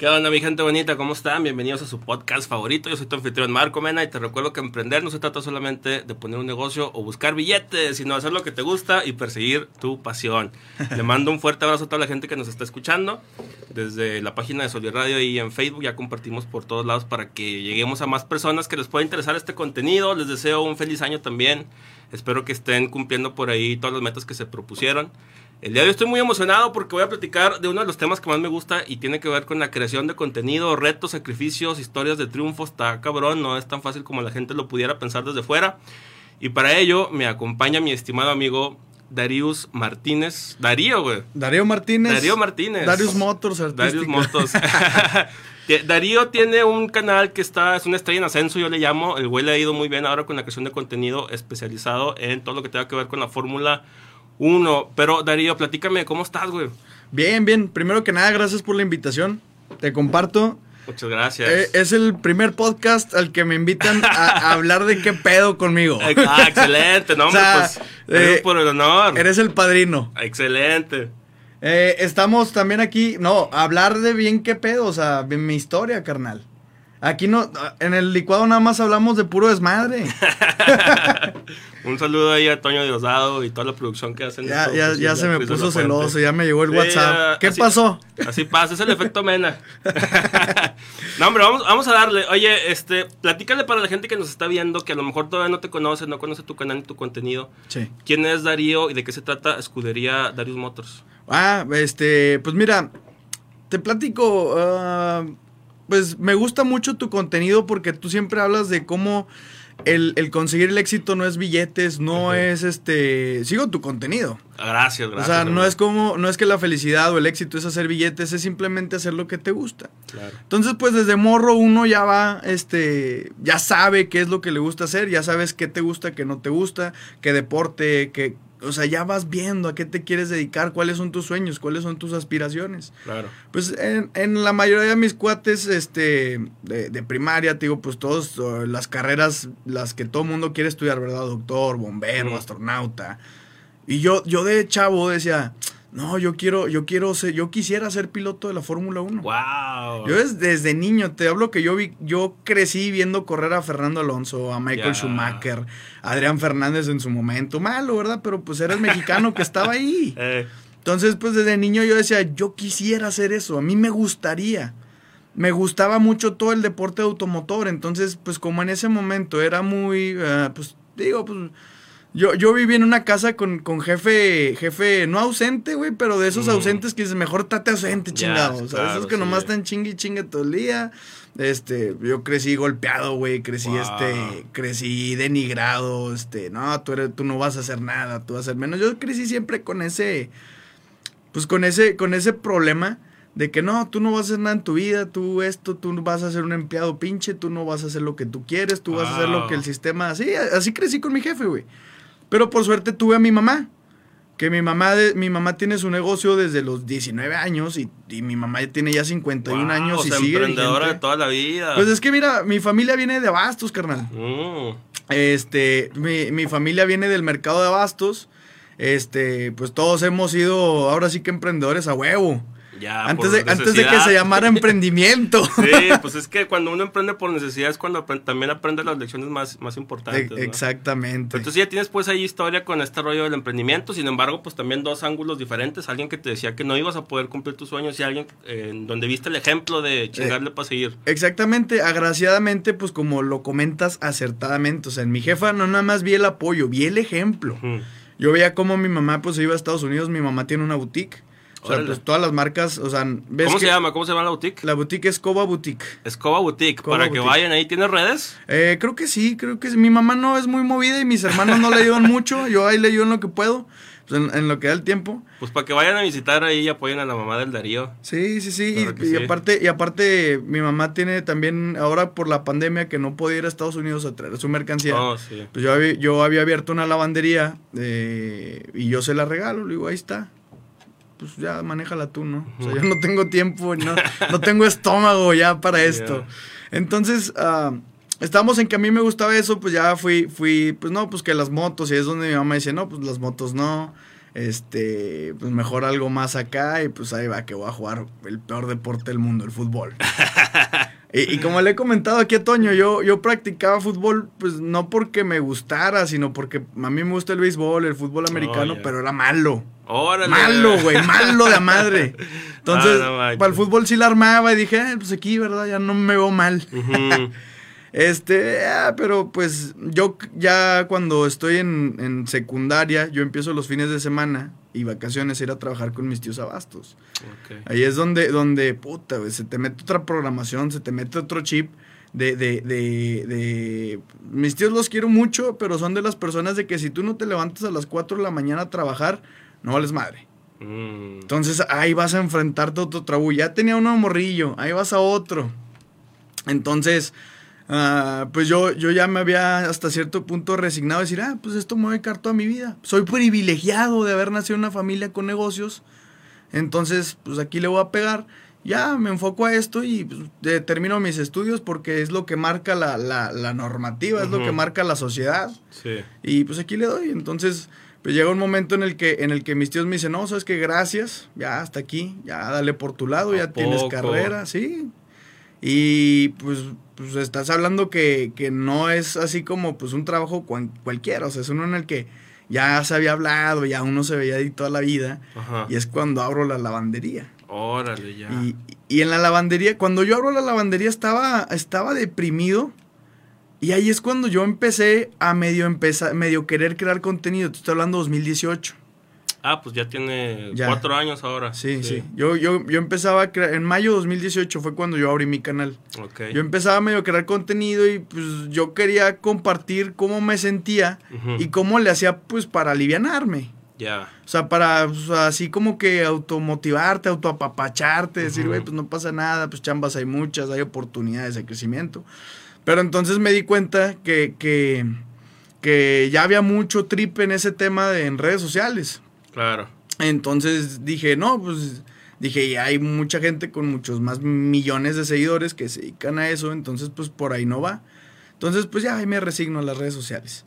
¿Qué onda, mi gente bonita? ¿Cómo están? Bienvenidos a su podcast favorito. Yo soy tu anfitrión Marco Mena y te recuerdo que emprender no se trata solamente de poner un negocio o buscar billetes, sino hacer lo que te gusta y perseguir tu pasión. Le mando un fuerte abrazo a toda la gente que nos está escuchando. Desde la página de Solid Radio y en Facebook ya compartimos por todos lados para que lleguemos a más personas que les pueda interesar este contenido. Les deseo un feliz año también. Espero que estén cumpliendo por ahí todas las metas que se propusieron. El día de hoy estoy muy emocionado porque voy a platicar de uno de los temas que más me gusta y tiene que ver con la creación de contenido, retos, sacrificios, historias de triunfo. Está cabrón, no es tan fácil como la gente lo pudiera pensar desde fuera. Y para ello me acompaña mi estimado amigo Darius Martínez. Darío, güey. Darío Martínez. Darío Martínez. Darius Motors, Darius Motors. Darío tiene un canal que está, es una estrella en ascenso, yo le llamo. El güey le ha ido muy bien ahora con la creación de contenido especializado en todo lo que tenga que ver con la Fórmula uno. Pero Darío, platícame, ¿cómo estás, güey? Bien, bien. Primero que nada, gracias por la invitación. Te comparto. Muchas gracias. Eh, es el primer podcast al que me invitan a, hablar de qué pedo conmigo. Eh, ah, excelente, no, hombre, pues. Eh, por el honor. Eres el padrino. Excelente. estamos también aquí, no, hablar de bien qué pedo, o sea, mi historia, carnal. Aquí no, en el licuado nada más hablamos de puro desmadre. Un saludo ahí a Toño Diosdado y toda la producción que hacen. Ya, ya, ya se me puso celoso, ya me llegó el WhatsApp. ¿Qué pasó? Así pasa, es el efecto Mena. no, hombre, vamos, vamos a darle. Oye, este, platícale para la gente que nos está viendo, que a lo mejor todavía no te conoce, no conoce tu canal y tu contenido. Sí. ¿Quién es Darío y de qué se trata Escudería Darius Motors? Ah, este, pues mira, te platico. Ah, pues me gusta mucho tu contenido porque tú siempre hablas de cómo el, conseguir el éxito no es billetes, no es este. Sigo tu contenido. Gracias, gracias. O sea, no es como, no es que la felicidad o el éxito es hacer billetes, es simplemente hacer lo que te gusta. Claro. Entonces, pues desde morro uno ya va, este, ya sabe qué es lo que le gusta hacer, ya sabes qué te gusta, qué no te gusta, qué deporte, qué, o sea, ya vas viendo a qué te quieres dedicar, cuáles son tus sueños, cuáles son tus aspiraciones. Claro. Pues en, la mayoría de mis cuates este, de, primaria, te digo, pues todas las carreras, las que todo mundo quiere estudiar, ¿verdad? Doctor, bombero, astronauta. Y yo, yo de chavo decía, no, yo quiero, yo quiero ser, yo quisiera ser piloto de la Fórmula 1. Wow. Yo desde niño, te hablo que yo vi, yo crecí viendo correr a Fernando Alonso, a Michael Schumacher, a Adrián Fernández en su momento. Malo, ¿verdad? Pero pues era el mexicano que estaba ahí. Eh. Entonces, pues desde niño yo decía, yo quisiera hacer eso, a mí me gustaría. Me gustaba mucho todo el deporte automotor, entonces, pues como en ese momento era muy, eh, pues digo, pues yo, yo viví en una casa con, jefe, jefe, no ausente, güey, pero de esos mm. ausentes que dices, mejor tate ausente, chingado. o sea, esos que nomás están chingue y chingue todo el día. Este, yo crecí golpeado, güey, crecí, este, crecí denigrado, este, no, tú, eres, tú no vas a hacer nada, tú vas a hacer menos. Yo crecí siempre con ese, pues con ese, con ese problema de que no, tú no vas a hacer nada en tu vida, tú esto, tú vas a ser un empleado pinche, tú no vas a hacer lo que tú quieres, tú vas a hacer lo que el sistema, así, así crecí con mi jefe, güey. Pero por suerte tuve a mi mamá. Que mi mamá, mi mamá tiene su negocio desde los 19 años y, mi mamá tiene ya 51 años y sigue. emprendedora de toda la vida. Pues es que mira, mi familia viene de Abastos, carnal. Mm. Este, mi, mi familia viene del mercado de Abastos. Este, pues todos hemos sido ahora sí que emprendedores a huevo antes, de, antes de que se llamara emprendimiento. Sí, pues es que cuando uno emprende por necesidad es cuando también aprende las lecciones más, más importantes. Exactamente. Entonces ya tienes pues ahí historia con este rollo del emprendimiento, sin embargo pues también dos ángulos diferentes, alguien que te decía que no ibas a poder cumplir tus sueños y alguien en donde viste el ejemplo de chingarle para seguir. Exactamente, agraciadamente pues como lo comentas acertadamente, o sea, en mi jefa no nada más vi el apoyo, vi el ejemplo. Yo veía cómo mi mamá pues iba a Estados Unidos, mi mamá tiene una boutique o sea, pues todas las marcas, o sea, ¿ves ¿Cómo se llama? ¿Cómo se llama la boutique? La boutique es Coba Boutique. Escoba Boutique, para que vayan ahí. ¿Tienes redes? Eh, creo que sí, creo que sí. Mi mamá no es muy movida y mis hermanos no le ayudan mucho. Yo ahí le ayudo en lo que puedo, pues en, lo que da el tiempo. Pues para que vayan a visitar ahí y apoyen a la mamá del Darío. Sí, sí, sí. y, aparte, y aparte, mi mamá tiene también, ahora por la pandemia, que no podía ir a Estados Unidos a traer su mercancía. Oh, sí. Pues yo había, yo había abierto una lavandería eh, y yo se la regalo. Le digo, ahí está pues ya manéjala tú, ¿no? O sea, yo no tengo tiempo, no, no tengo estómago ya para esto. Entonces, uh, estamos en que a mí me gustaba eso, pues ya fui, fui, pues no, pues que las motos, y es donde mi mamá dice, no, pues las motos no. este, pues mejor algo más acá y pues ahí va que voy a jugar el peor deporte del mundo, el fútbol. y, y, como le he comentado aquí a Toño, yo, yo practicaba fútbol pues no porque me gustara, sino porque a mí me gusta el béisbol, el fútbol americano, oh, yeah. pero era malo. Órale. Malo, güey, malo de madre. Entonces, ah, no, para el fútbol sí la armaba y dije, eh, pues aquí, ¿verdad? Ya no me veo mal. Uh -huh. Este, ah, pero pues yo ya cuando estoy en, en, secundaria, yo empiezo los fines de semana y vacaciones ir a trabajar con mis tíos abastos. Okay. Ahí es donde, donde puta, wey, se te mete otra programación, se te mete otro chip. De, de, de, de, Mis tíos los quiero mucho, pero son de las personas de que si tú no te levantas a las 4 de la mañana a trabajar, no vales madre. Mm. Entonces ahí vas a enfrentarte a otro trabajo. Ya tenía uno morrillo, ahí vas a otro. Entonces, Uh, pues yo, yo ya me había hasta cierto punto resignado a decir, ah, pues esto me voy a dedicar toda mi vida. Soy privilegiado de haber nacido en una familia con negocios. Entonces, pues aquí le voy a pegar. Ya me enfoco a esto y pues, termino mis estudios porque es lo que marca la, la, la normativa, uh -huh. es lo que marca la sociedad. Sí. Y pues aquí le doy. Entonces, pues llega un momento en el que, en el que mis tíos me dicen, no, sabes que gracias, ya hasta aquí, ya dale por tu lado, ya poco? tienes carrera, sí. Y pues pues estás hablando que, que, no es así como pues un trabajo cual, cualquiera, o sea, es uno en el que ya se había hablado, ya uno se veía ahí toda la vida, Ajá. y es cuando abro la lavandería. Órale, ya. Y, y, en la lavandería, cuando yo abro la lavandería estaba, estaba deprimido, y ahí es cuando yo empecé a medio, empezar, medio querer crear contenido, te estoy hablando 2018. Ah, pues ya tiene ya. cuatro años ahora. Sí, sí. sí. Yo, yo, yo empezaba a crear, en mayo de 2018 fue cuando yo abrí mi canal. Okay. Yo empezaba a medio crear contenido y pues yo quería compartir cómo me sentía uh -huh. y cómo le hacía pues para alivianarme. Ya. Yeah. O sea, para así como que automotivarte, autoapapacharte, uh -huh. decir, güey, pues no pasa nada, pues chambas hay muchas, hay oportunidades de crecimiento. Pero entonces me di cuenta que, que, que ya había mucho trip en ese tema de, en redes sociales. Claro. Entonces dije, no, pues dije, ya hay mucha gente con muchos más millones de seguidores que se dedican a eso, entonces pues por ahí no va. Entonces pues ya ahí me resigno a las redes sociales.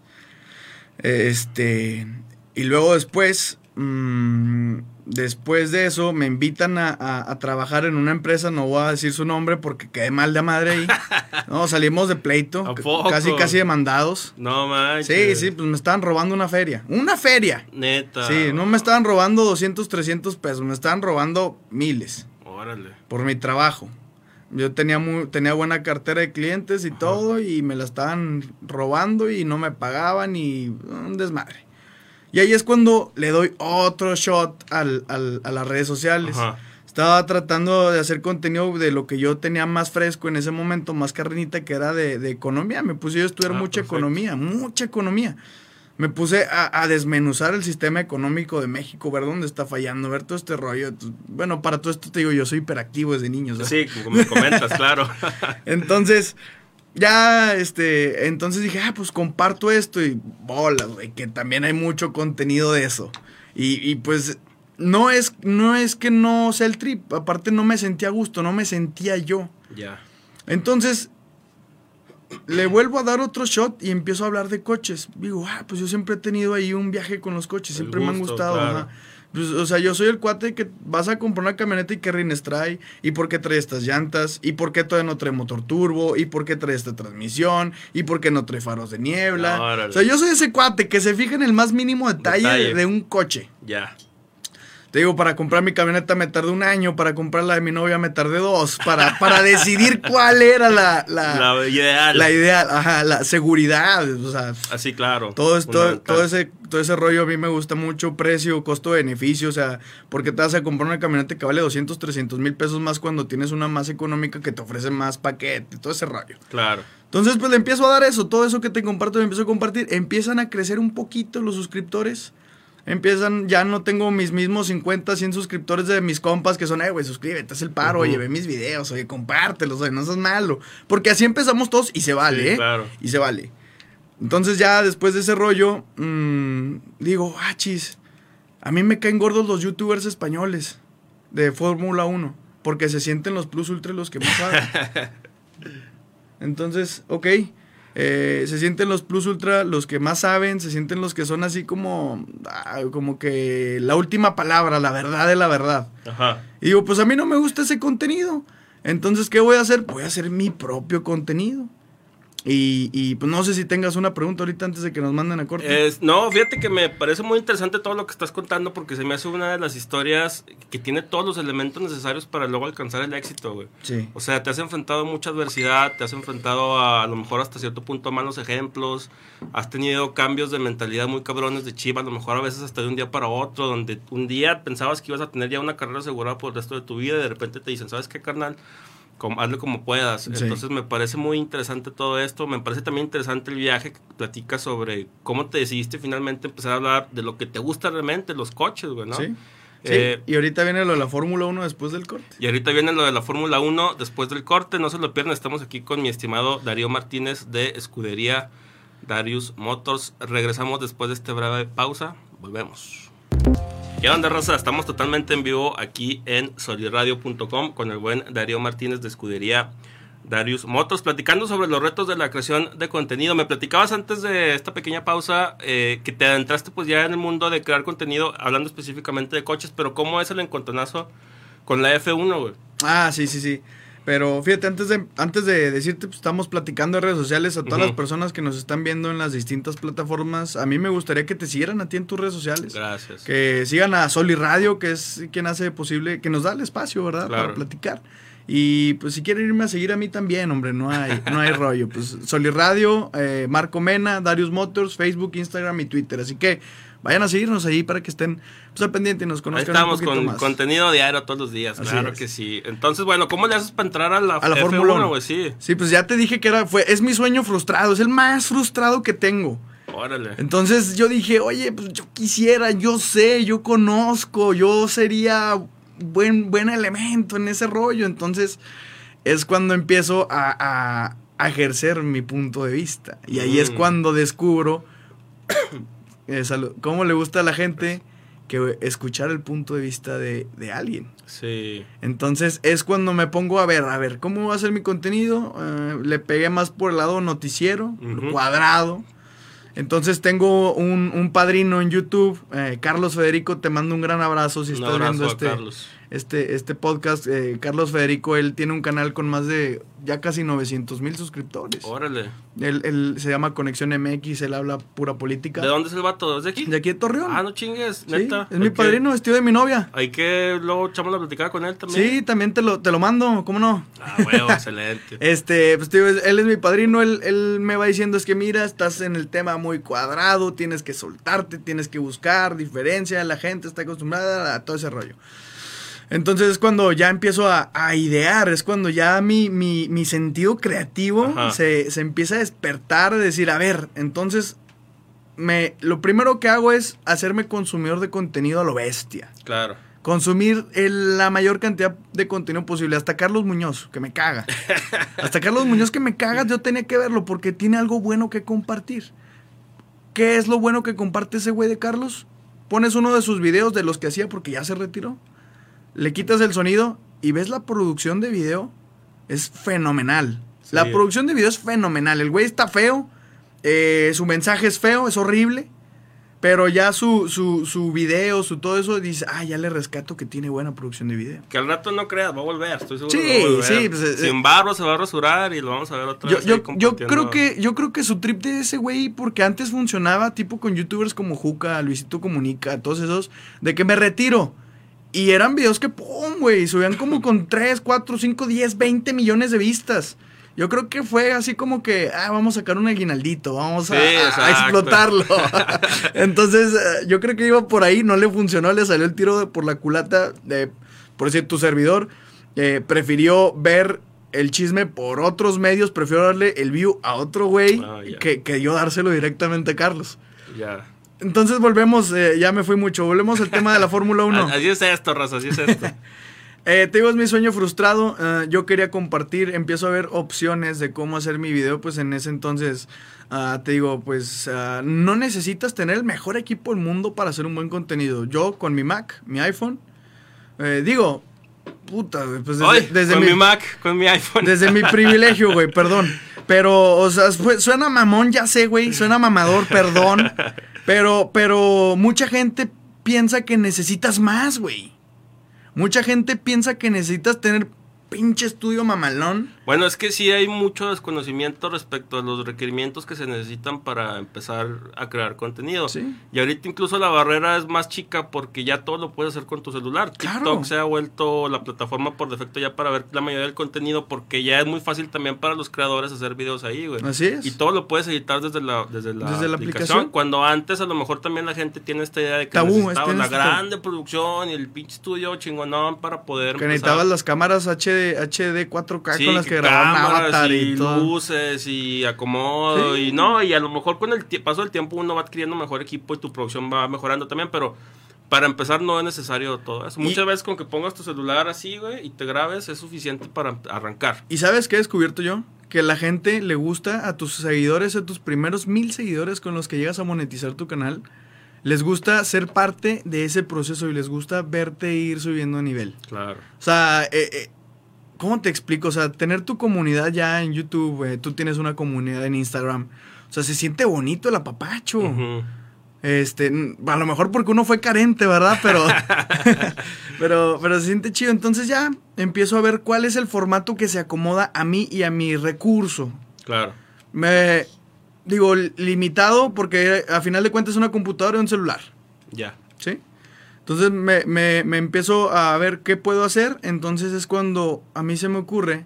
Este, y luego después, mmm, después de eso me invitan a, a, a, trabajar en una empresa, no voy a decir su nombre porque quedé mal de madre ahí. No, salimos de pleito, casi casi demandados. No manches. Sí, sí, pues me estaban robando una feria. Una feria. Neta. Sí, no me estaban robando 200, 300 pesos, me estaban robando miles. Órale. Por mi trabajo. Yo tenía muy, tenía buena cartera de clientes y Ajá. todo y me la estaban robando y no me pagaban y un desmadre. Y ahí es cuando le doy otro shot al, al, a las redes sociales. Ajá. Estaba tratando de hacer contenido de lo que yo tenía más fresco en ese momento, más carrenita, que era de, de economía. Me puse yo a estudiar ah, mucha perfecto. economía, mucha economía. Me puse a, a, desmenuzar el sistema económico de México, ver dónde está fallando, ver todo este rollo. Bueno, para todo esto te digo, yo soy hiperactivo desde niño. Sí, como me comentas, claro. Entonces, ya, este, entonces dije, ah, pues comparto esto y bolas, güey, que también hay mucho contenido de eso. Y, y pues no es, no es que no sea el trip, aparte no me sentía a gusto, no me sentía yo. Ya. Yeah. Entonces, le vuelvo a dar otro shot y empiezo a hablar de coches. Digo, ah, pues yo siempre he tenido ahí un viaje con los coches, siempre gusto, me han gustado. Claro. Pues, o sea, yo soy el cuate que vas a comprar una camioneta y qué rines trae, y por qué trae estas llantas, y por qué todavía no trae motor turbo, y por qué trae esta transmisión, y por qué no trae faros de niebla. No, o sea, yo soy ese cuate que se fija en el más mínimo detalle, detalle. de un coche. Ya. Te digo, para comprar mi camioneta me tardé un año, para comprar la de mi novia me tardé dos, para, para decidir cuál era la, la, la ideal. La ideal, ajá, la seguridad, o sea. Así, claro. Todo, todo, todo, ese, todo ese rollo a mí me gusta mucho, precio, costo-beneficio, o sea, porque te vas a comprar una camioneta que vale 200, 300 mil pesos más cuando tienes una más económica que te ofrece más paquete, todo ese rollo. Claro. Entonces, pues le empiezo a dar eso, todo eso que te comparto, le empiezo a compartir, empiezan a crecer un poquito los suscriptores empiezan, ya no tengo mis mismos 50, 100 suscriptores de mis compas que son, eh, güey, suscríbete, haz el paro, uh -huh. oye, ve mis videos, oye, compártelos, oye, no seas malo. Porque así empezamos todos y se vale, sí, ¿eh? Claro. Y se vale. Entonces ya después de ese rollo, mmm, digo, ah, chis, a mí me caen gordos los youtubers españoles de Fórmula 1, porque se sienten los plus ultra los que más saben. Entonces, ok. Eh, se sienten los plus ultra los que más saben, se sienten los que son así como, ah, como que la última palabra, la verdad de la verdad. Ajá. Y digo, pues a mí no me gusta ese contenido. Entonces, ¿qué voy a hacer? Voy a hacer mi propio contenido. Y, y, pues no sé si tengas una pregunta ahorita antes de que nos manden a corte. Es, no, fíjate que me parece muy interesante todo lo que estás contando porque se me hace una de las historias que tiene todos los elementos necesarios para luego alcanzar el éxito, güey. Sí. O sea, te has enfrentado a mucha adversidad, te has enfrentado a, a lo mejor hasta cierto punto a malos ejemplos, has tenido cambios de mentalidad muy cabrones de chiva, a lo mejor a veces hasta de un día para otro, donde un día pensabas que ibas a tener ya una carrera asegurada por el resto de tu vida y de repente te dicen, ¿sabes qué, carnal? Como, hazle como puedas. Sí. Entonces me parece muy interesante todo esto. Me parece también interesante el viaje que platicas sobre cómo te decidiste finalmente empezar a hablar de lo que te gusta realmente, los coches, güey, ¿no? Sí. Sí, Eh, y ahorita viene lo de la Fórmula 1 después del corte. y ahorita viene lo de la Fórmula 1 después del corte. No se lo pierdan. Estamos aquí con mi estimado Darío Martínez de Escudería Darius Motors. Regresamos después de esta breve pausa. Volvemos. ¿Qué onda, raza? Estamos totalmente en vivo aquí en soliradio.com con el buen Darío Martínez de Escudería Darius Motors, platicando sobre los retos de la creación de contenido. Me platicabas antes de esta pequeña pausa eh, que te adentraste pues ya en el mundo de crear contenido, hablando específicamente de coches, pero ¿cómo es el encontronazo con la F1, güey? Ah, sí, sí, sí. Pero fíjate, antes de, antes de decirte, pues, estamos platicando en redes sociales a todas las personas que nos están viendo en las distintas plataformas. A mí me gustaría que te siguieran a ti en tus redes sociales. Gracias. Que sigan a Soli Radio, que es quien hace posible, que nos da el espacio, ¿verdad? Claro. Para platicar. Y pues si quieren irme a seguir a mí también, hombre, no hay, no hay rollo. Pues Soli Radio, eh, Marco Mena, Darius Motors, Facebook, Instagram y Twitter. Así que vayan a seguirnos ahí para que estén pues, al pendiente y nos Ahí conozcan estamos un con más. contenido diario todos los días, Así claro es. que sí. Entonces, bueno, ¿cómo le haces para entrar a la, A la Fórmula 1? güey? Sí, Sí, pues ya te dije que era, fue, es mi sueño frustrado, es el más frustrado que tengo. órale. Entonces yo dije, oye, pues yo quisiera, yo sé, yo conozco, yo sería buen, buen elemento en ese rollo. Entonces es cuando empiezo a, a- a ejercer mi punto de vista. Y ahí es Mm. cuando descubro eh, salud, cómo le gusta a la gente que escuchar el punto de vista de, de alguien. Sí. Entonces es cuando me pongo a ver, a ver, ¿cómo va a ser mi contenido? Eh, le pegué más por el lado noticiero, cuadrado. Entonces tengo un, un padrino en YouTube, eh, Carlos Federico, te mando un gran abrazo si Un estás abrazo viendo a este, Carlos. Este, este podcast. Eh, Carlos Federico, él tiene un canal con más de ya casi 900 mil suscriptores. Órale. Él, él se llama Conexión MX, él habla pura política. ¿De dónde es el vato? ¿Es de aquí? De aquí de Torreón. Ah, no chingues, Sí, neta. es mi que- padrino, vestido de mi novia. Hay que luego echamos la platicada con él también. Sí, también te lo, te lo mando, ¿cómo no? Ah, huevo, excelente. Este, pues digo, él es mi padrino, él, él me va diciendo es que mira, estás en el tema muy cuadrado, tienes que soltarte, tienes que buscar diferencia, la gente está acostumbrada a todo ese rollo. Entonces es cuando ya empiezo a, a idear, es cuando ya mi, mi, mi sentido creativo se, se empieza a despertar, de decir, a ver, entonces me, lo primero que hago es hacerme consumidor de contenido a lo bestia Claro. consumir el- la mayor cantidad de contenido posible. Hasta Carlos Muñoz, que me caga. Hasta Carlos Muñoz, que me caga, yo tenía que verlo porque tiene algo bueno que compartir. ¿Qué es lo bueno que comparte ese güey de Carlos? Pones uno de sus videos de los que hacía porque ya se retiró. Le quitas el sonido y ves la producción de video. Es fenomenal. Sí. La producción de video es fenomenal. El güey está feo. eh, su mensaje es feo, es horrible. Pero ya su, su, su video, su todo eso, dice, ah, ya le rescato que tiene buena producción de video. Que al rato no creas, va a volver, estoy seguro. Sí, que va a volver. sí, pues, eh, Sin barro se va a rasurar y lo vamos a ver otra Yo, vez. yo, yo creo que, yo creo que su trip de ese güey, porque antes funcionaba tipo con youtubers como Juca, Luisito Comunica, todos esos, de que me retiro. Y eran videos que, pum, güey, subían como con 3, 4, 5, 10, 20 millones de vistas. Yo creo que fue así como que, ah, vamos a sacar un aguinaldito, vamos a, Sí, explotarlo. Entonces, eh, yo creo que iba por ahí, no le funcionó, le salió el tiro de- por la culata. De, por decir, tu servidor eh, prefirió ver el chisme por otros medios, prefiero darle el view a otro güey Ah, que, que yo dárselo directamente a Carlos. Ya. Entonces volvemos, eh, ya me fui mucho, volvemos al tema de la Fórmula 1. Así es esto, raza, así es esto. Eh, te digo, es mi sueño frustrado. eh, yo quería compartir, empiezo a ver opciones de cómo hacer mi video. Pues en ese entonces, ah, te digo, pues ah, no necesitas tener el mejor equipo del mundo para hacer un buen contenido. Yo con mi Mac, mi iPhone, eh, digo, puta, pues desde, Hoy, desde con mi, mi Mac, con mi iPhone. desde mi privilegio, güey, perdón. Pero, o sea, suena mamón, ya sé, güey. Suena mamador, perdón. Pero, pero mucha gente piensa que necesitas más, güey. Mucha gente piensa que necesitas tener pinche estudio mamalón. Bueno, es que sí hay mucho desconocimiento respecto a los requerimientos que se necesitan para empezar a crear contenido. Sí. Y ahorita incluso la barrera es más chica porque ya todo lo puedes hacer con tu celular. Claro. TikTok se ha vuelto la plataforma por defecto ya para ver la mayoría del contenido porque ya es muy fácil también para los creadores hacer videos ahí, güey. Así es. Y todo lo puedes editar desde la, desde la, Desde la aplicación. Cuando antes a lo mejor también la gente tiene esta idea de que Tabú, necesitaba es- la grande producción y el pinche estudio chingonón para poder Que empezar. necesitabas las cámaras HD, HD 4K Sí, con las que, Avatar y, luces y acomodo Sí. y no, y a lo mejor con el paso del tiempo uno va adquiriendo mejor equipo y tu producción va mejorando también, pero para empezar no es necesario todo eso. Y- Muchas veces con que pongas tu celular así, güey, y te grabes es suficiente para arrancar. ¿Y sabes qué he descubierto yo? Que la gente le gusta a tus seguidores, a tus primeros mil seguidores con los que llegas a monetizar tu canal, les gusta ser parte de ese proceso y les gusta verte ir subiendo de nivel. Claro. O sea, eh, eh, ¿cómo te explico? O sea, tener tu comunidad ya en YouTube, eh, tú tienes una comunidad en Instagram. O sea, se siente bonito el apapacho. Este, a lo mejor porque uno fue carente, ¿verdad? Pero, pero, pero se siente chido. Entonces ya empiezo a ver cuál es el formato que se acomoda a mí y a mi recurso. Claro. Me digo limitado porque a final de cuentas es una computadora y un celular, Ya. ¿sí? Entonces me, me- me empiezo a ver qué puedo hacer. Entonces es cuando a mí se me ocurre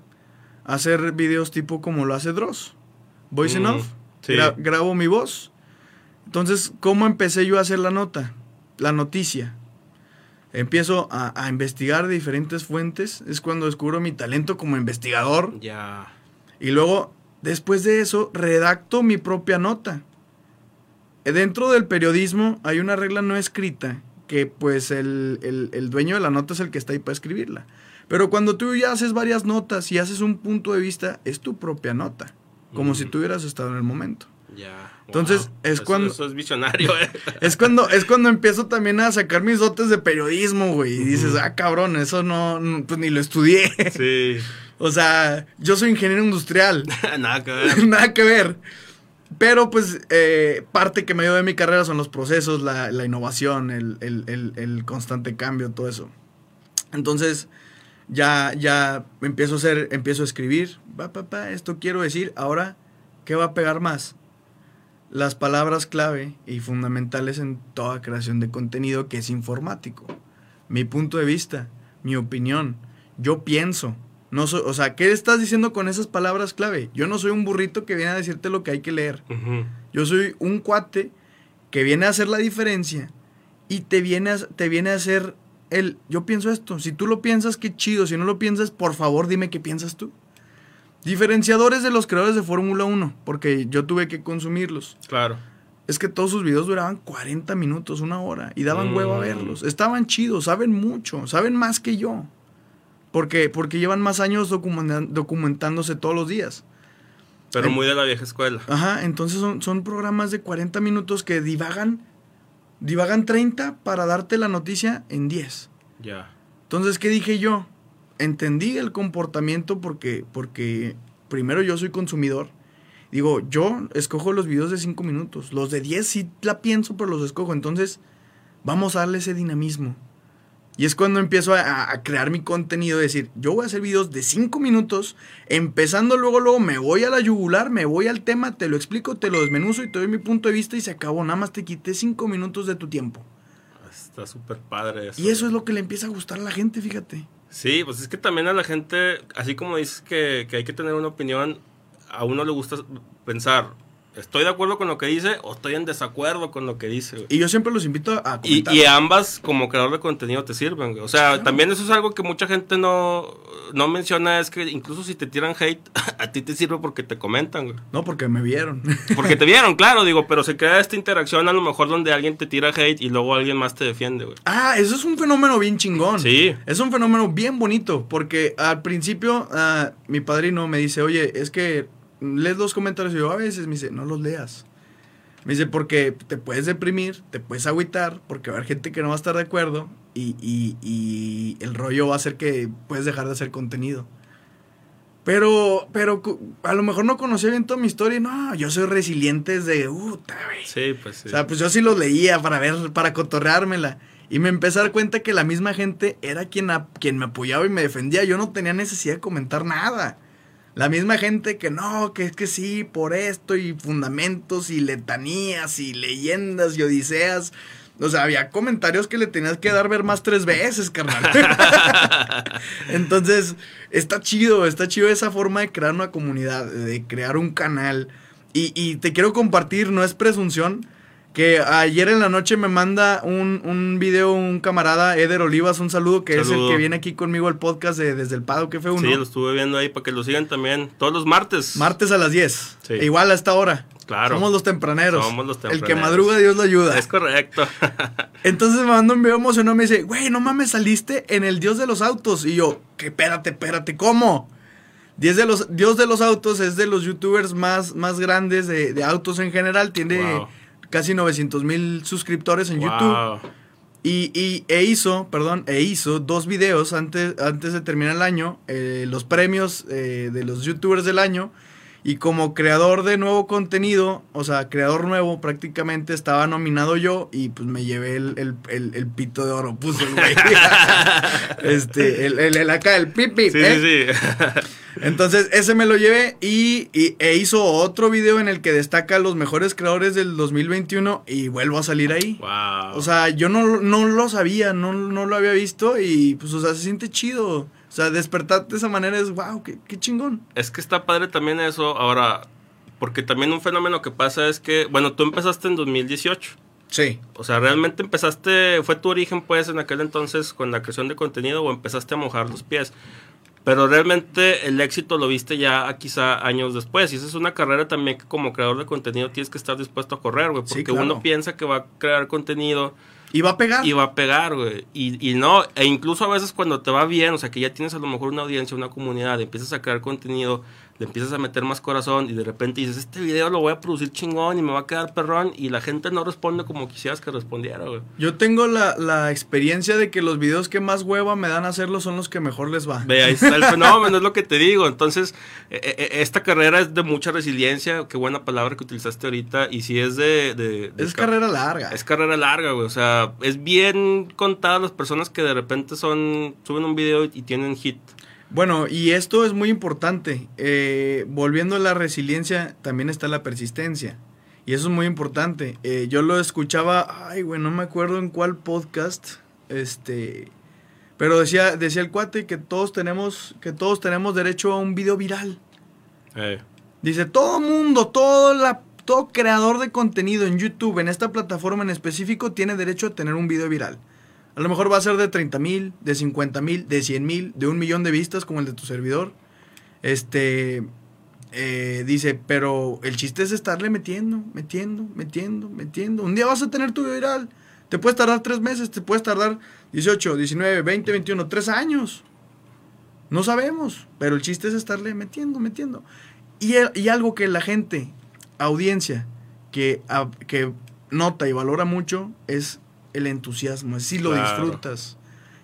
hacer videos tipo como lo hace Dross. Voice Mm, enough. sí. Gra- grabo mi voz. Entonces, ¿cómo empecé yo a hacer la nota? La noticia. Empiezo a, a investigar de diferentes fuentes. Es cuando descubro mi talento como investigador. Ya. Y luego, después de eso, redacto mi propia nota. Dentro del periodismo hay una regla no escrita que pues el, el- el dueño de la nota es el que está ahí para escribirla. Pero cuando tú ya haces varias notas y haces un punto de vista, es tu propia nota. Como si tú hubieras estado en el momento. Ya. Entonces, Wow. es Eso- cuando- Eso es visionario, eh. Es cuando, es cuando empiezo también a sacar mis dotes de periodismo, güey. Y dices, ah, cabrón, eso no, no, pues ni lo estudié. Sí. o sea, yo soy ingeniero industrial. Nada que ver. Nada que ver. Pero pues eh, parte que me dio de mi carrera son los procesos, la, innovación, el constante cambio, todo eso. Entonces ya, ya empiezo a hacer, empiezo a escribir, va, papá, esto quiero decir, ahora, ¿qué va a pegar más? Las palabras clave y fundamentales en toda creación de contenido que es informático. Mi punto de vista, mi opinión, yo pienso. No soy, o sea, ¿qué estás diciendo con esas palabras clave? Yo no soy un burrito que viene a decirte lo que hay que leer. Yo soy un cuate que viene a hacer la diferencia y te viene a, te viene a hacer el, yo pienso esto, si tú lo piensas, qué chido, si no lo piensas, por favor dime qué piensas tú. Diferenciadores de los creadores de Fórmula 1, porque yo tuve que consumirlos. Claro. Es que todos sus videos duraban 40 minutos, una hora, y daban Mm. huevo a verlos. Estaban chidos, saben mucho, saben más que yo. Porque, porque llevan más años documentándose todos los días. Pero muy de la vieja escuela. Ajá, entonces son, son programas de 40 minutos que divagan, divagan 30 para darte la noticia en 10. Ya. Entonces, ¿qué dije yo? Entendí el comportamiento porque, porque primero yo soy consumidor. Digo, yo escojo los videos de 5 minutos. Los de 10 sí la pienso, pero los escojo. Entonces, vamos a darle ese dinamismo. Y es cuando empiezo a, a crear mi contenido, decir, yo voy a hacer videos de 5 minutos, empezando luego, luego me voy a la yugular, me voy al tema, te lo explico, te lo desmenuzo y te doy mi punto de vista y se acabó. Nada más te quité 5 minutos de tu tiempo. Está súper padre eso. Y eso es lo que le empieza a gustar a la gente, fíjate. Sí, pues es que también a la gente, así como dices que, que hay que tener una opinión, a uno le gusta pensar, ¿estoy de acuerdo con lo que dice o estoy en desacuerdo con lo que dice? güey? Y yo siempre los invito a Y, comentar. y ambas como creador de contenido te sirven, güey. O sea, Claro. también eso es algo que mucha gente no, no menciona, es que incluso si te tiran hate, a ti te sirve porque te comentan, güey. No, porque me vieron. Porque te vieron, claro, digo, pero se crea esta interacción a lo mejor donde alguien te tira hate y luego alguien más te defiende, güey. ah, eso es un fenómeno bien chingón. Sí. Es un fenómeno bien bonito, porque al principio ah, mi padrino me dice, oye, es que lees los comentarios y yo a veces me dice, no los leas. Me dice, porque te puedes deprimir, te puedes agüitar, porque va a haber gente que no va a estar de acuerdo y, y- y el rollo va a ser que puedes dejar de hacer contenido. Pero, pero a lo mejor no conocía bien toda mi historia. No, yo soy resiliente desde, puta, güey. Sí, pues sí. O sea, pues yo sí los leía para ver, para cotorreármela. Y me empecé a dar cuenta que la misma gente era quien, quien me apoyaba y me defendía. Yo no tenía necesidad de comentar nada. La misma gente que no, que es que sí, por esto, y fundamentos, y letanías, y leyendas, y odiseas. O sea, había comentarios que le tenías que dar ver más tres veces, carnal. Entonces, está chido, está chido esa forma de crear una comunidad, de crear un canal. Y, y te quiero compartir, no es presunción, que ayer en la noche me manda un, un video un camarada, Eder Olivas, un saludo, que es el que viene aquí conmigo al podcast de Desde el Pado, que fue uno. Sí, lo estuve viendo ahí para que lo sigan también todos los martes. Martes a las 10. E igual a esta hora. Claro. Somos los tempraneros. Somos los tempraneros. El que madruga, Dios lo ayuda. Es correcto. Entonces me manda un video emocionado me dice, güey, no mames, saliste en el Dios de los Autos. Y yo, que espérate, espérate, ¿cómo? Dios de los, Dios de los Autos es de los youtubers más, más grandes de, de autos en general. Tiene casi 900 mil suscriptores en YouTube. Y, y, e hizo, perdón, e hizo dos videos antes, antes de terminar el año, eh, los premios eh, de los youtubers del año. Y como creador de nuevo contenido, o sea, creador nuevo prácticamente, estaba nominado yo y pues me llevé el, el, pito de oro, puso el güey. este, el, el, acá, el pipi. Sí, sí, sí. Entonces, ese me lo llevé y, e hizo otro video en el que destaca los mejores creadores del 2021 y vuelvo a salir ahí. Wow. O sea, yo no, no lo sabía, no, no lo había visto y pues, o sea, se siente chido. O sea, despertar de esa manera es, wow, qué, qué chingón. Es que está padre también eso. Ahora, porque también un fenómeno que pasa es que, bueno, tú empezaste en 2018. Sí. O sea, ¿realmente empezaste, fue tu origen pues en aquel entonces con la creación de contenido o empezaste a mojar los pies? Pero realmente el éxito lo viste ya quizá años después. Y esa es una carrera también que como creador de contenido tienes que estar dispuesto a correr, güey. Porque uno piensa que va a crear contenido. Y va a pegar. Y va a pegar, güey. Y, y no, e incluso a veces cuando te va bien, o sea, que ya tienes a lo mejor una audiencia, una comunidad, empiezas a crear contenido le empiezas a meter más corazón y de repente dices, este video lo voy a producir chingón y me va a quedar perrón y la gente no responde como quisieras que respondiera, güey. Yo tengo la, la experiencia de que los videos que más hueva me dan a hacerlo son los que mejor les va. Ve, ahí está el fenómeno, es lo que te digo. Entonces, e, e, e, esta carrera es de mucha resiliencia, qué buena palabra que utilizaste ahorita, y si es de... es carrera larga. Es carrera larga, güey. O sea, es bien contadas las personas que de repente son, suben un video y tienen hit. Bueno, y esto es muy importante. Eh, volviendo a la resiliencia, también está la persistencia. Y eso es muy importante. Eh, yo lo escuchaba, ay, güey, no me acuerdo en cuál podcast. Este. Pero decía, decía el cuate que todos tenemos, que todos tenemos derecho a un video viral. Eh. Dice, todo mundo, todo la, todo creador de contenido en YouTube, en esta plataforma en específico, tiene derecho a tener un video viral. A lo mejor va a ser de 30 mil, de 50 mil, de 100 mil, de un millón de vistas como el de tu servidor. Este, eh, dice, pero el chiste es estarle metiendo, metiendo, metiendo, metiendo. Un día vas a tener tu viral. Te puedes tardar tres meses, te puedes tardar 18, 19, 20, 21, tres años. No sabemos, pero el chiste es estarle metiendo, metiendo. Y, y algo que la gente, audiencia, que, que nota y valora mucho es el entusiasmo, si lo disfrutas.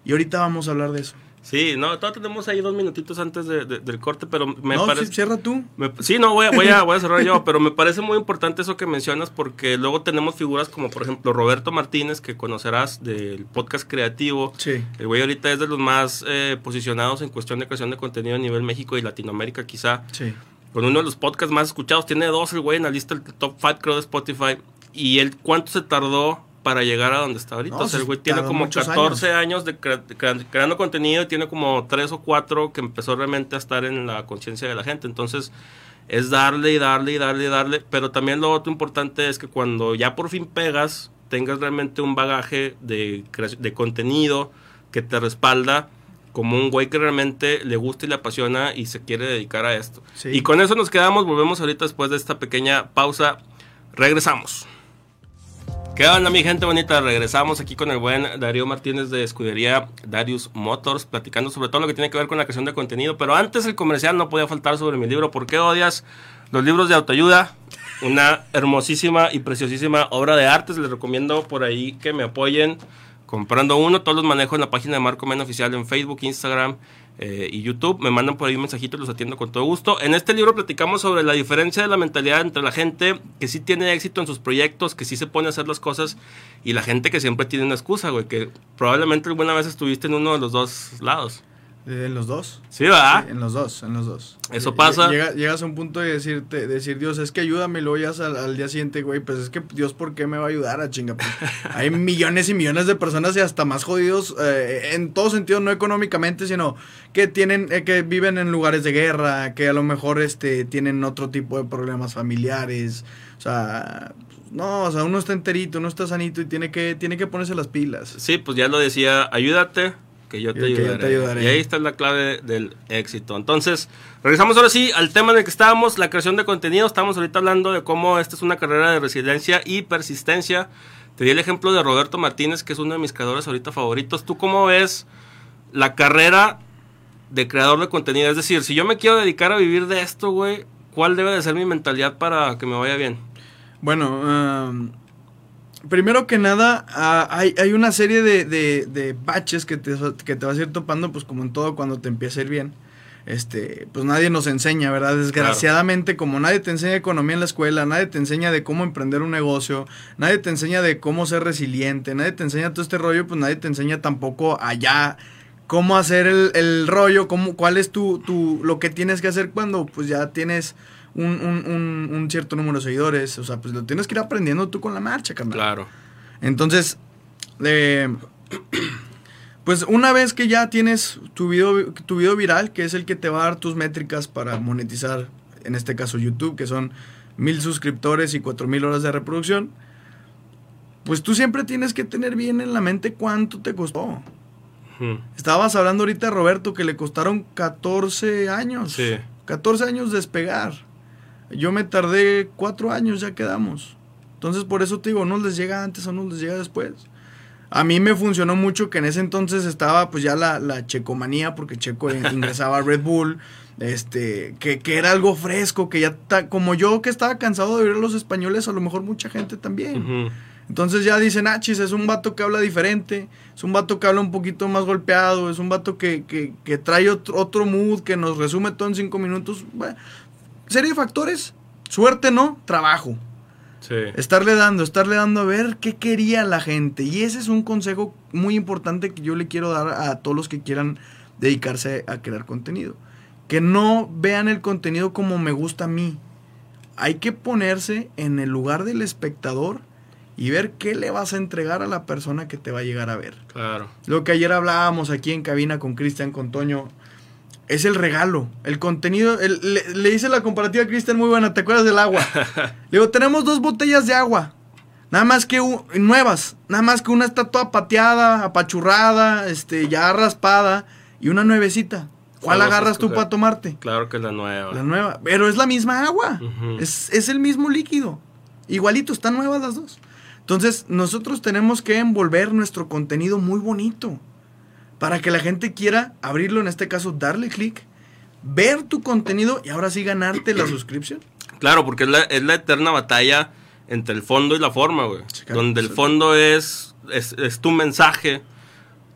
Y ahorita vamos a hablar de eso. Sí, no, todavía tenemos ahí dos minutitos antes del corte, pero me no, parece... Sí, cierra tú. sí, no, voy a, voy, a, voy a cerrar yo, pero me parece muy importante eso que mencionas porque luego tenemos figuras como, por ejemplo, Roberto Martínez, que conocerás del podcast creativo. Sí. El güey ahorita es de los más eh, posicionados en cuestión de creación de contenido a nivel México y Latinoamérica quizá. Sí. Con uno de los podcasts más escuchados, tiene dos el güey en la lista del top 5 creo de Spotify. Y él, ¿cuánto se tardó para llegar a donde está ahorita. o sea, el güey tiene como 14 años, de creando contenido y tiene como 3 o 4 que empezó realmente a estar en la conciencia de la gente. Entonces, es darle y darle y darle y darle. Pero también lo otro importante es que cuando ya por fin pegas, tengas realmente un bagaje de, de contenido que te respalda como un güey que realmente le gusta y le apasiona y se quiere dedicar a esto. Y con eso nos quedamos, volvemos ahorita después de esta pequeña pausa. Regresamos. ¿Qué onda mi gente bonita? Regresamos aquí con el buen Darío Martínez de Escudería Darius Motors, platicando sobre todo lo que tiene que ver con la creación de contenido. Pero antes el comercial no podía faltar sobre mi libro ¿Por qué odias los libros de autoayuda? Una hermosísima y preciosísima obra de arte. Les recomiendo por ahí que me apoyen comprando uno. Todos los manejo en la página de Marco Men Oficial en Facebook, Instagram eh, y YouTube. Me mandan por ahí un mensajito y los atiendo con todo gusto. En este libro platicamos sobre la diferencia de la mentalidad entre la gente que sí tiene éxito en sus proyectos, que sí se pone a hacer las cosas, y la gente que siempre tiene una excusa, güey, que probablemente alguna vez estuviste en uno de los dos lados. En los dos. Sí, ¿verdad? Sí, en los dos, en los dos. Eso pasa. Llega- llegas a un punto de decirte, decir, Dios, es que ayúdame, y luego ya al, al día siguiente, güey, pues es que Dios, ¿por qué me va a ayudar a chinga? Pues, hay millones y millones de personas y hasta más jodidos, eh, en todo sentido, no económicamente, sino que tienen, eh, que viven en lugares de guerra, que a lo mejor este, tienen otro tipo de problemas familiares, o sea, no, o sea, uno está enterito, uno está sanito y tiene que, tiene que ponerse las pilas. Sí, pues ya lo decía, ayúdate, que yo te, Que yo ayudaré. te ayudaré. Y ahí está la clave del éxito. Entonces, regresamos ahora sí al tema en el que estábamos, la creación de contenido. Estamos ahorita hablando de cómo esta es una carrera de resiliencia y persistencia. Te di el ejemplo de Roberto Martínez, que es uno de mis creadores ahorita favoritos. ¿Tú cómo ves la carrera de creador de contenido? Es decir, si yo me quiero dedicar a vivir de esto, güey, ¿cuál debe de ser mi mentalidad para que me vaya bien? Bueno, um, primero que nada, ah, hay, hay una serie de, de, de baches que te, que te vas a ir topando, pues como en todo, cuando te empieza a ir bien. Este, pues nadie nos enseña, ¿verdad? Desgraciadamente, como nadie te enseña economía en la escuela, nadie te enseña de cómo emprender un negocio, nadie te enseña de cómo ser resiliente, nadie te enseña todo este rollo, pues nadie te enseña tampoco allá cómo hacer el, el rollo, cómo, cuál es tu, tu, lo que tienes que hacer cuando pues ya tienes un, un, un, cierto número de seguidores. O sea, pues lo tienes que ir aprendiendo tú con la marcha, carnal. Claro. Entonces, eh, pues una vez que ya tienes tu video, tu video viral, que es el que te va a dar tus métricas para monetizar, en este caso YouTube, que son mil suscriptores y cuatro mil horas de reproducción, pues tú siempre tienes que tener bien en la mente cuánto te costó. Estabas hablando ahorita, Roberto, que le costaron 14 años. Sí. 14 años despegar. Yo me tardé 4 años, ya quedamos. Entonces, por eso te digo, no les llega antes o no les llega después. A mí me funcionó mucho que en ese entonces estaba pues ya la, la checomanía, porque Checo ingresaba a Red Bull, este, que, que era algo fresco, que ya, ta- como yo que estaba cansado de oír a los españoles, a lo mejor mucha gente también. Entonces ya dicen, ah, chis, es un vato que habla diferente, es un vato que habla un poquito más golpeado, es un vato que, que, que trae otro, otro mood, que nos resume todo en cinco minutos. Bueno, serie de factores, suerte no, trabajo. Sí. Estarle dando, estarle dando a ver qué quería la gente. Y ese es un consejo muy importante que yo le quiero dar a todos los que quieran dedicarse a crear contenido. Que no vean el contenido como me gusta a mí. Hay que ponerse en el lugar del espectador y ver qué le vas a entregar a la persona que te va a llegar a ver. Claro. Lo que ayer hablábamos aquí en cabina con Cristian, con Toño, es el regalo. El contenido, el- le, le hice la comparativa a Cristian muy buena, ¿te acuerdas del agua? Le digo, tenemos dos botellas de agua, nada más que nuevas, nada más que una está toda pateada, apachurrada, este, ya raspada, y una nuevecita. ¿Cuál ¿Cuál vas a agarras tú para tomarte? Claro que es la nueva. La nueva, pero es la misma agua, es, es el mismo líquido, igualito, están nuevas las dos. Entonces, nosotros tenemos que envolver nuestro contenido muy bonito para que la gente quiera abrirlo, en este caso, darle clic, ver tu contenido y ahora sí ganarte la suscripción. Claro, porque es la, es la eterna batalla entre el fondo y la forma, güey. Sí, claro. Donde el fondo es, es, es tu mensaje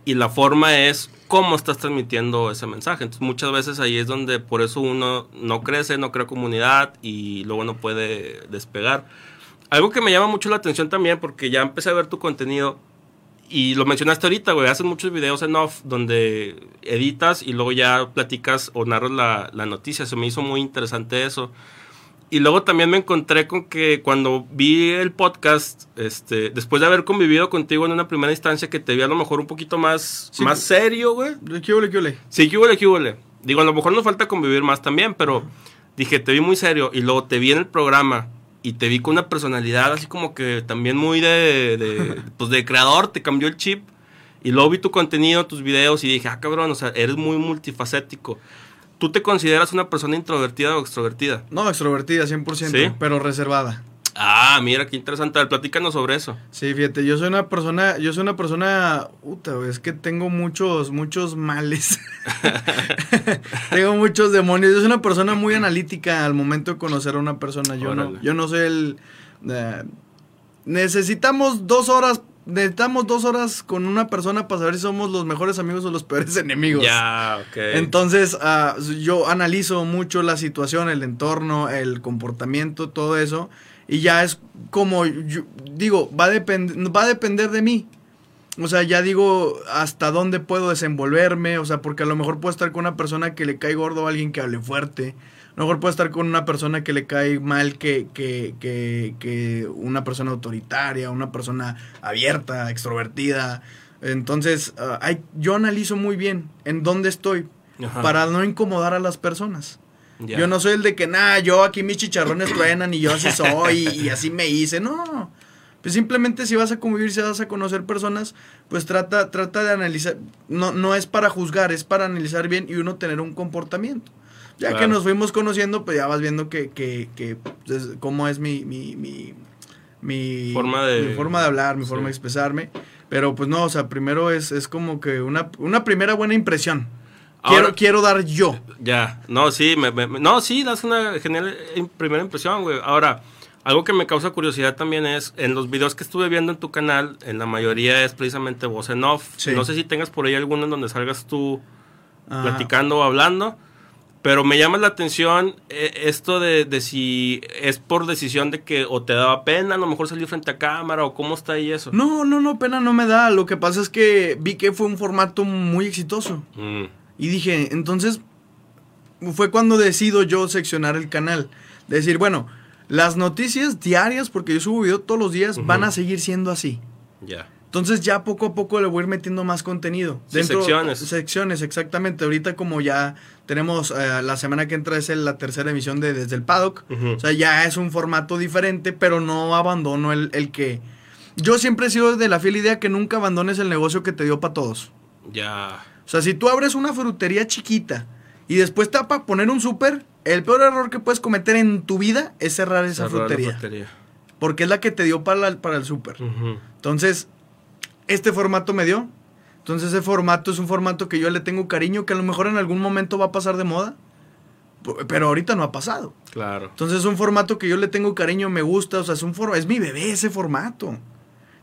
y la forma es cómo estás transmitiendo ese mensaje. Entonces muchas veces ahí es donde por eso uno no crece, no crea comunidad y luego no puede despegar. Algo que me llama mucho la atención también, porque ya empecé a ver tu contenido y lo mencionaste ahorita, güey, haces muchos videos en off donde editas y luego ya platicas o narras la, la noticia. Se me hizo muy interesante eso. Y luego también me encontré con que cuando vi el podcast, este, después de haber convivido contigo en una primera instancia, que te vi a lo mejor un poquito más, Sí, más serio, güey. ¿Qué ole, qué ole? Sí, que huele, que huele. Digo, a lo mejor nos falta convivir más también, pero dije, te vi muy serio. Y luego te vi en el programa y te vi con una personalidad así como que también muy de, de, pues de creador, te cambió el chip. Y luego vi tu contenido, tus videos y dije, ah, cabrón, o sea, eres muy multifacético. ¿Tú te consideras una persona introvertida o extrovertida? No, extrovertida, 100%, ¿Sí? pero reservada. Ah, mira, qué interesante. Platícanos sobre eso. Sí, fíjate, yo soy una persona, yo soy una persona, puta, es que tengo muchos, muchos males. tengo muchos demonios. Yo soy una persona muy analítica al momento de conocer a una persona. Yo no, yo no soy el. eh, necesitamos dos horas necesitamos dos horas con una persona para saber si somos los mejores amigos o los peores enemigos. Ya, ok. Entonces, ah, yo analizo mucho la situación, el entorno, el comportamiento, todo eso. Y ya es como, yo- digo, va a, va a depender de mí. O sea, ya digo hasta dónde puedo desenvolverme. O sea, porque a lo mejor puedo estar con una persona que le cae gordo a alguien que hable fuerte. A lo mejor puedo estar con una persona que le cae mal que, que, que, que una persona autoritaria, una persona abierta, extrovertida. Entonces, hay, yo analizo muy bien en dónde estoy Ajá. para no incomodar a las personas. Yo no soy el de que, nada, yo aquí mis chicharrones truenan y yo así soy y, y así me hice. No. Pues simplemente si vas a convivir, si vas a conocer personas, pues trata, trata de analizar. No, no es para juzgar, es para analizar bien y uno tener un comportamiento. Ya que nos fuimos conociendo, pues ya vas viendo que, que, que pues, cómo es mi, mi, mi, mi Forma de- mi forma de hablar, mi Sí. forma de expresarme. Pero pues no, o sea, primero es, es como que una, una primera buena impresión. Quiero, Ahora- quiero dar yo. Ya, no, sí, me, no, sí, das una genial im- primera impresión, güey. Ahora, algo que me causa curiosidad también es, en los videos que estuve viendo en tu canal, en la mayoría es precisamente voz en off. Sí. No sé si tengas por ahí alguno en donde salgas tú Ah, platicando o hablando, pero me llama la atención eh, esto de, de si es por decisión de que o te daba pena a lo mejor salir frente a cámara o cómo está ahí eso. No, no, no, pena no me da. Lo que pasa es que vi que fue un formato muy exitoso. Mm, Y dije, entonces, fue cuando decido yo seccionar el canal. Decir, bueno, las noticias diarias, porque yo subo video todos los días, van a seguir siendo así. ya. Entonces ya poco a poco le voy a ir metiendo más contenido. Sí, secciones. Secciones, exactamente. Ahorita como ya tenemos, eh, la semana que entra es la tercera emisión de Desde el Paddock. O sea, ya es un formato diferente, pero no abandono el, el que... Yo siempre he sido de la fiel idea que nunca abandones el negocio que te dio para todos. Ya. O sea, si tú abres una frutería chiquita y después te para poner un súper, el peor error que puedes cometer en tu vida es cerrar esa Cerrar frutería. frutería. Porque es la que te dio para, la- para el súper. Entonces, este formato me dio. Entonces, ese formato es un formato que yo le tengo cariño, que a lo mejor en algún momento va a pasar de moda. Pero ahorita no ha pasado. Claro. Entonces, es un formato que yo le tengo cariño, me gusta. O sea, es, un for- es mi bebé ese formato.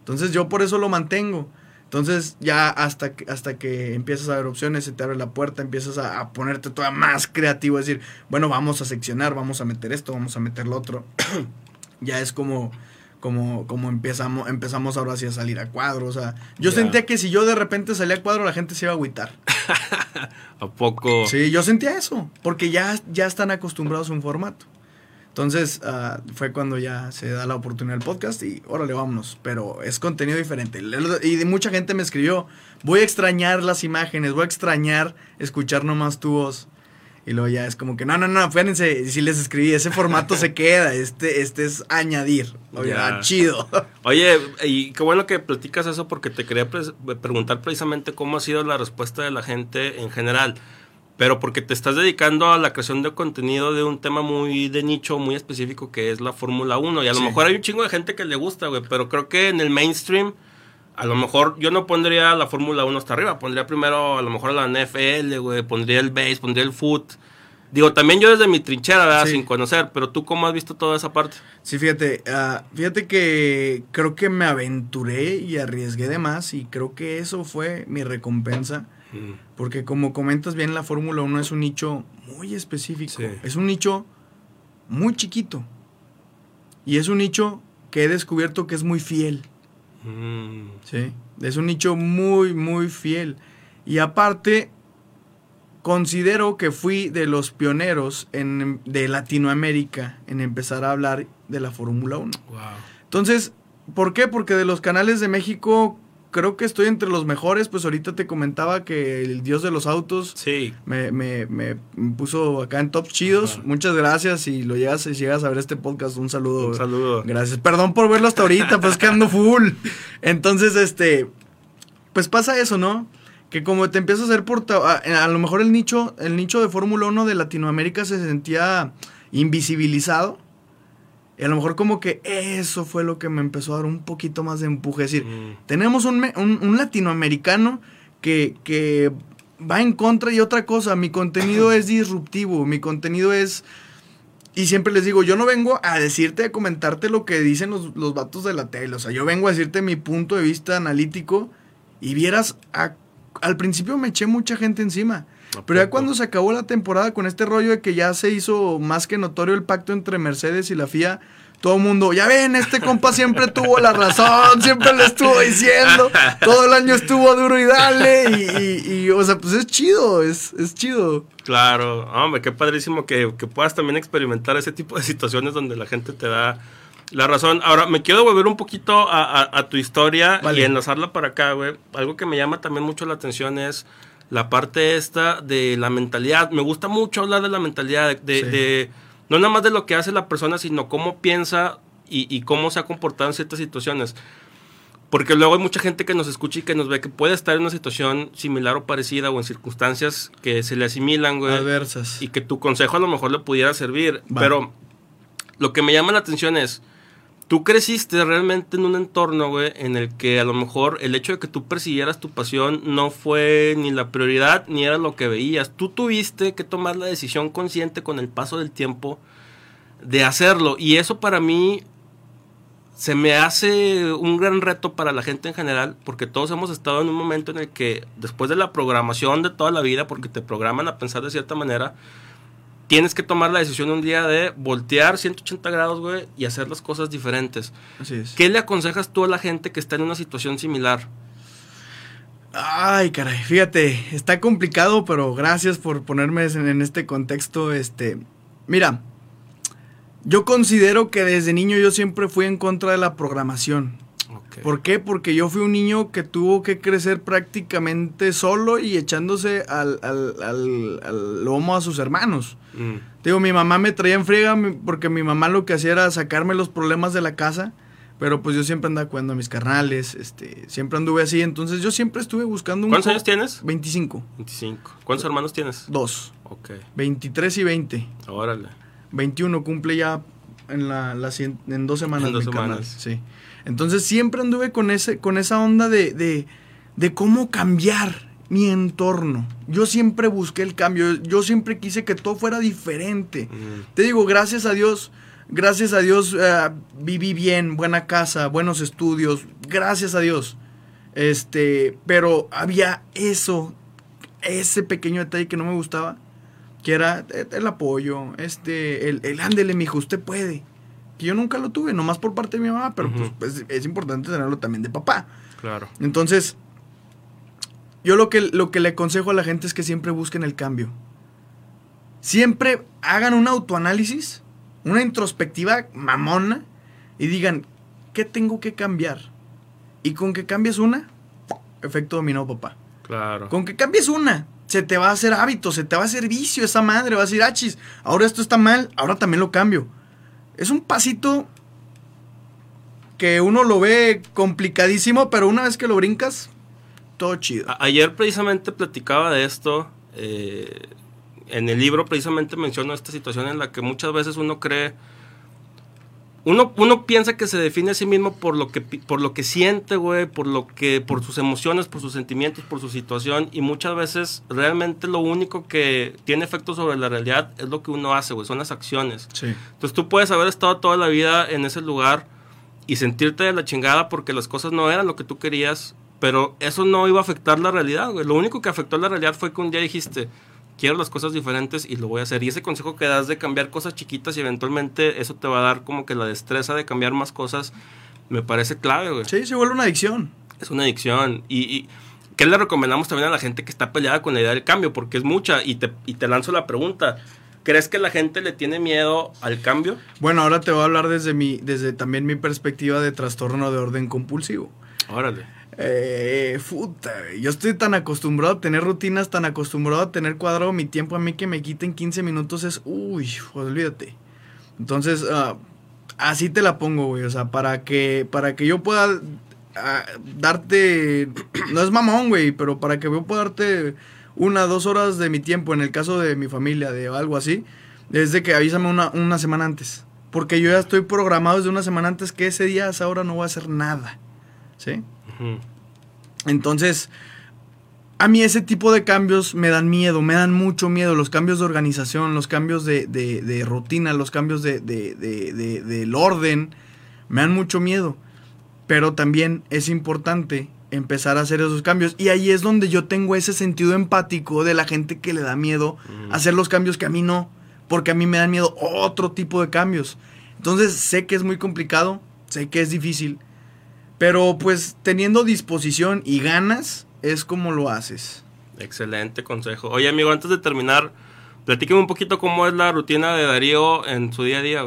Entonces, yo por eso lo mantengo. Entonces, ya hasta que, hasta que empiezas a ver opciones, se te abre la puerta, empiezas a, a ponerte todavía más creativo. Decir, bueno, vamos a seccionar, vamos a meter esto, vamos a meter lo otro. ya es como, como, como empezamos, empezamos ahora sí a salir a cuadro. O sea, yo sentía que si yo de repente salía a cuadro, la gente se iba a agüitar. ¿A poco? Sí, yo sentía eso, porque ya, ya están acostumbrados a un formato. Entonces ah, fue cuando ya se da la oportunidad del podcast y órale, vámonos. Pero es contenido diferente. Y mucha gente me escribió, voy a extrañar las imágenes, voy a extrañar escuchar nomás tu voz. Y luego ya es como que, no, no, no, fíjense, si les escribí, ese formato se queda, este, este es añadir. Oye, Ya. ah, chido. Oye, y qué bueno que platicas eso porque te quería preguntar precisamente cómo ha sido la respuesta de la gente en general. Pero porque te estás dedicando a la creación de contenido de un tema muy de nicho, muy específico, que es la Fórmula 1. Y a lo mejor hay un chingo de gente que le gusta, güey. Pero creo que en el mainstream, a lo mejor yo no pondría la Fórmula 1 hasta arriba. Pondría primero a lo mejor la NFL, güey. Pondría el base, pondría el foot. Digo, también yo desde mi trinchera, ¿verdad? Sí. Sin conocer. Pero tú, ¿cómo has visto toda esa parte? Sí, fíjate, ah, fíjate que creo que me aventuré y arriesgué de más y creo que eso fue mi recompensa. Mm. Porque como comentas bien, la Fórmula 1 es un nicho muy específico. Sí. Es un nicho muy chiquito. Y es un nicho que he descubierto que es muy fiel. Mm. ¿sí? Es un nicho muy, muy fiel. Y aparte, considero que fui de los pioneros en, de Latinoamérica en empezar a hablar de la Fórmula 1. Wow. Entonces, ¿por qué? Porque de los canales de México creo que estoy entre los mejores. Pues ahorita te comentaba que el dios de los autos Sí, me, me, me puso acá en top chidos. Ajá. Muchas gracias. Si lo llegas, si llegas a ver este podcast, un saludo. un saludo. Gracias. Perdón por verlo hasta ahorita, pues que ando full. Entonces, este, pues pasa eso, ¿no? Que como te empiezas a hacer porta a, a lo mejor el nicho, el nicho de Fórmula 1 de Latinoamérica se sentía invisibilizado. Y a lo mejor como que eso fue lo que me empezó a dar un poquito más de empuje. Es decir, Mm. tenemos un, un- un latinoamericano que, que va en contra y otra cosa. Mi contenido es disruptivo, mi contenido es Y siempre les digo, yo no vengo a decirte, a comentarte lo que dicen los, los vatos de la tele. O sea, yo vengo a decirte mi punto de vista analítico. Y vieras, al principio me eché mucha gente encima. Pero ya cuando se acabó la temporada con este rollo de que ya se hizo más que notorio el pacto entre Mercedes y la FIA, todo el mundo, ya ven, este compa siempre tuvo la razón, siempre le estuvo diciendo, todo el año estuvo duro y dale, y, o sea, pues es chido, es, es chido. Claro, hombre, qué padrísimo que, puedas también experimentar ese tipo de situaciones donde la gente te da la razón. Ahora, me quiero volver un poquito a, tu historia y enlazarla para acá, güey. Algo que me llama también mucho la atención es la parte esta de la mentalidad. Me gusta mucho hablar de la mentalidad, de no nada más de lo que hace la persona, sino cómo piensa y, cómo se ha comportado en ciertas situaciones. Porque luego hay mucha gente que nos escucha y que nos ve que puede estar en una situación similar o parecida o en circunstancias que se le asimilan, güey. Adversas. Y que tu consejo a lo mejor le pudiera servir. Pero lo que me llama la atención es, tú creciste realmente en un entorno, güey, en el que a lo mejor el hecho de que tú persiguieras tu pasión no fue ni la prioridad ni era lo que veías. Tú tuviste que tomar la decisión consciente con el paso del tiempo de hacerlo. Y eso para mí se me hace un gran reto para la gente en general, porque todos hemos estado en un momento en el que después de la programación de toda la vida, porque te programan a pensar de cierta manera, tienes que tomar la decisión un día de voltear 180 grados, güey, y hacer las cosas diferentes. Así es. ¿Qué le aconsejas tú a la gente que está en una situación similar? Ay, caray, fíjate, está complicado, pero gracias por ponerme en, este contexto. Este, mira, yo considero que desde niño yo siempre fui en contra de la programación. ¿Por qué? Porque yo fui un niño que tuvo que crecer prácticamente solo y echándose al, lomo a sus hermanos. Mm. Digo, mi mamá me traía en friega porque mi mamá lo que hacía era sacarme los problemas de la casa. Pero pues yo siempre andaba cuidando a mis carnales, este, siempre anduve así, entonces yo siempre estuve buscando un... ¿Cuántos años tienes? 25. 25. ¿Cuántos hermanos tienes? Dos. Ok. 23 y 20. Órale. 21 cumple ya en, la, en dos semanas. En dos semanas. sí. Entonces siempre anduve con, ese, con esa onda de, de, cómo cambiar mi entorno. Yo siempre busqué el cambio, yo siempre quise que todo fuera diferente. Te digo, gracias a Dios, gracias a Dios eh, viví bien, buena casa, buenos estudios, gracias a Dios. Este, pero había eso, ese pequeño detalle que no me gustaba, que era el apoyo, este, el, el ándele, mijo, usted puede que yo nunca lo tuve, nomás por parte de mi mamá, pero pues, es, importante tenerlo también de papá. Claro. Entonces, yo lo que, lo que le aconsejo a la gente es que siempre busquen el cambio. Siempre hagan un autoanálisis, una introspectiva mamona y digan, ¿qué tengo que cambiar? Y con que cambies una, efecto dominó, papá. Claro. Con que cambies una, se te va a hacer hábito, se te va a hacer vicio esa madre, va a decir, achis, ahora esto está mal, ahora también lo cambio es un pasito que uno lo ve complicadísimo, pero una vez que lo brincas, todo chido. ayer precisamente platicaba de esto. Eh, en el libro precisamente menciono esta situación en la que muchas veces uno cree uno, uno piensa que se define a sí mismo por lo que, por lo que siente, güey, por lo que, por sus emociones, por sus sentimientos, por su situación, y muchas veces realmente lo único que tiene efecto sobre la realidad es lo que uno hace, güey, son las acciones. Sí. Entonces tú puedes haber estado toda la vida en ese lugar y sentirte de la chingada porque las cosas no eran lo que tú querías, pero eso no iba a afectar la realidad, güey. Lo único que afectó la realidad fue que un día dijiste, quiero las cosas diferentes y lo voy a hacer. Y ese consejo que das de cambiar cosas chiquitas y eventualmente eso te va a dar como que la destreza de cambiar más cosas, me parece clave, güey. Sí, se vuelve una adicción. Es una adicción. Y, y, ¿qué le recomendamos también a la gente que está peleada con la idea del cambio? Porque es mucha. Y te, y te lanzo la pregunta. ¿Crees que la gente le tiene miedo al cambio? Bueno, ahora te voy a hablar desde mi, desde también mi perspectiva de trastorno de orden compulsivo. Órale. Eh, puta, yo estoy tan acostumbrado a tener rutinas, tan acostumbrado a tener cuadrado mi tiempo. A mí que me quiten 15 minutos es, uy, olvídate. Entonces, ah, así te la pongo, güey. O sea, para que, para que yo pueda ah, darte, no es mamón, güey, pero para que yo pueda darte una, dos horas de mi tiempo, en el caso de mi familia, de algo así, desde que avísame una, una semana antes. Porque yo ya estoy programado desde una semana antes que ese día, a esa hora no voy a hacer nada. ¿Sí? Entonces, a mí ese tipo de cambios me dan miedo, me dan mucho miedo. Los cambios de organización, los cambios de, de, de rutina, los cambios de, del orden, me dan mucho miedo. Pero también es importante empezar a hacer esos cambios. Y ahí es donde yo tengo ese sentido empático de la gente que le da miedo hacer los cambios que a mí no. Porque a mí me dan miedo otro tipo de cambios. Entonces sé que es muy complicado, sé que es difícil. Pero pues teniendo disposición y ganas, es como lo haces. Excelente consejo. Oye, amigo, antes de terminar, platíqueme un poquito cómo es la rutina de Darío en su día a día,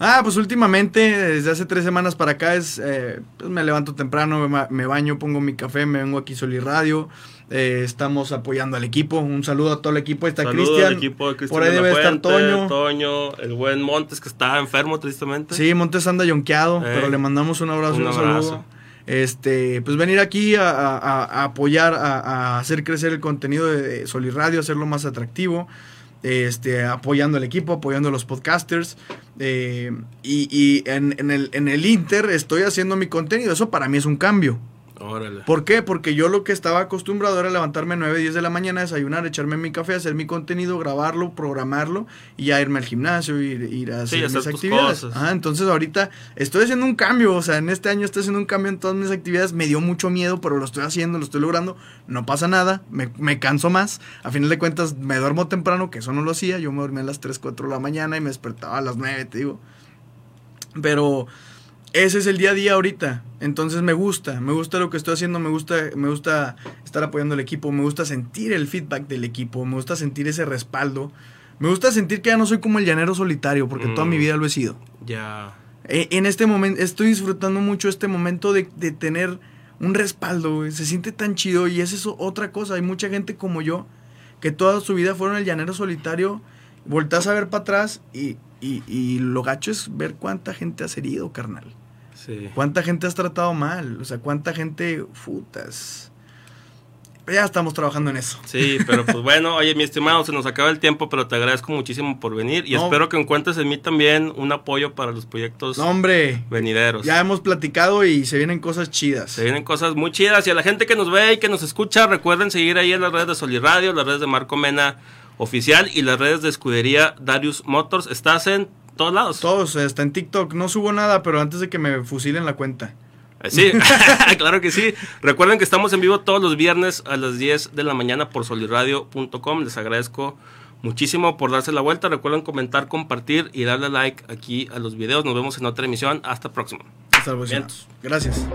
Ah, pues últimamente, desde hace tres semanas para acá, es eh, pues me levanto temprano, me, baño, pongo mi café, me vengo aquí Sol y Radio. Eh, estamos apoyando al equipo. Un saludo a todo el equipo. Está Cristian. Por ahí debe estar Toño. Toño. El buen Montes que está enfermo, tristemente. Sí, Montes anda yonqueado, eh, pero le mandamos un abrazo, un, un saludo este, pues venir aquí a, apoyar, a, hacer crecer el contenido de Radio, hacerlo más atractivo, este, apoyando al equipo, apoyando a los podcasters. Eh, y, en, en, el, en el Inter estoy haciendo mi contenido. Eso para mí es un cambio. ¿Por qué? Porque yo lo que estaba acostumbrado era levantarme a 9, 10 de la mañana, desayunar, echarme mi café, hacer mi contenido, grabarlo, programarlo y ya irme al gimnasio, ir, ir a hacer mis actividades. entonces ahorita estoy haciendo un cambio, o sea, en este año estoy haciendo un cambio en todas mis actividades. Me dio mucho miedo, pero lo estoy haciendo, lo estoy logrando. No pasa nada, me, me canso más. A final de cuentas, me duermo temprano, que eso no lo hacía. Yo me dormía a las 3, 4 de la mañana y me despertaba a las 9, te digo. Pero ese es el día a día ahorita. Entonces me gusta, me gusta lo que estoy haciendo, me gusta, me gusta estar apoyando al equipo, me gusta sentir el feedback del equipo, me gusta sentir ese respaldo. Me gusta sentir que ya no soy como el llanero solitario, porque toda mi mm. vida lo he sido. Ya. E, en este momento, estoy disfrutando mucho este momento de, tener un respaldo, Se siente tan chido y es eso otra cosa. Hay mucha gente como yo que toda su vida fueron el llanero solitario. Voltás a ver para atrás y, y, y lo gacho es ver cuánta gente has herido, carnal. ¿Cuánta gente has tratado mal? O sea, ¿cuánta gente, putas? Ya estamos trabajando en eso. Sí, pero pues bueno, oye, mi estimado, se nos acaba el tiempo, pero te agradezco muchísimo por venir y espero que encuentres en mí también un apoyo para los proyectos hombre, venideros. Ya hemos platicado y se vienen cosas chidas. Se vienen cosas muy chidas y a la gente que nos ve y que nos escucha, recuerden seguir ahí en las redes de Soliradio, las redes de Marco Mena Oficial y las redes de escudería Darius Motors. Estás en todos lados. Todos, hasta en TikTok. No subo nada, pero antes de que me fusilen la cuenta. Eh, sí, claro que sí. Recuerden que estamos en vivo todos los viernes a las 10 de la mañana por soliradio.com. Les agradezco muchísimo por darse la vuelta. Recuerden comentar, compartir y darle like aquí a los videos. Nos vemos en otra emisión. Hasta próximo. Hasta luego. Gracias.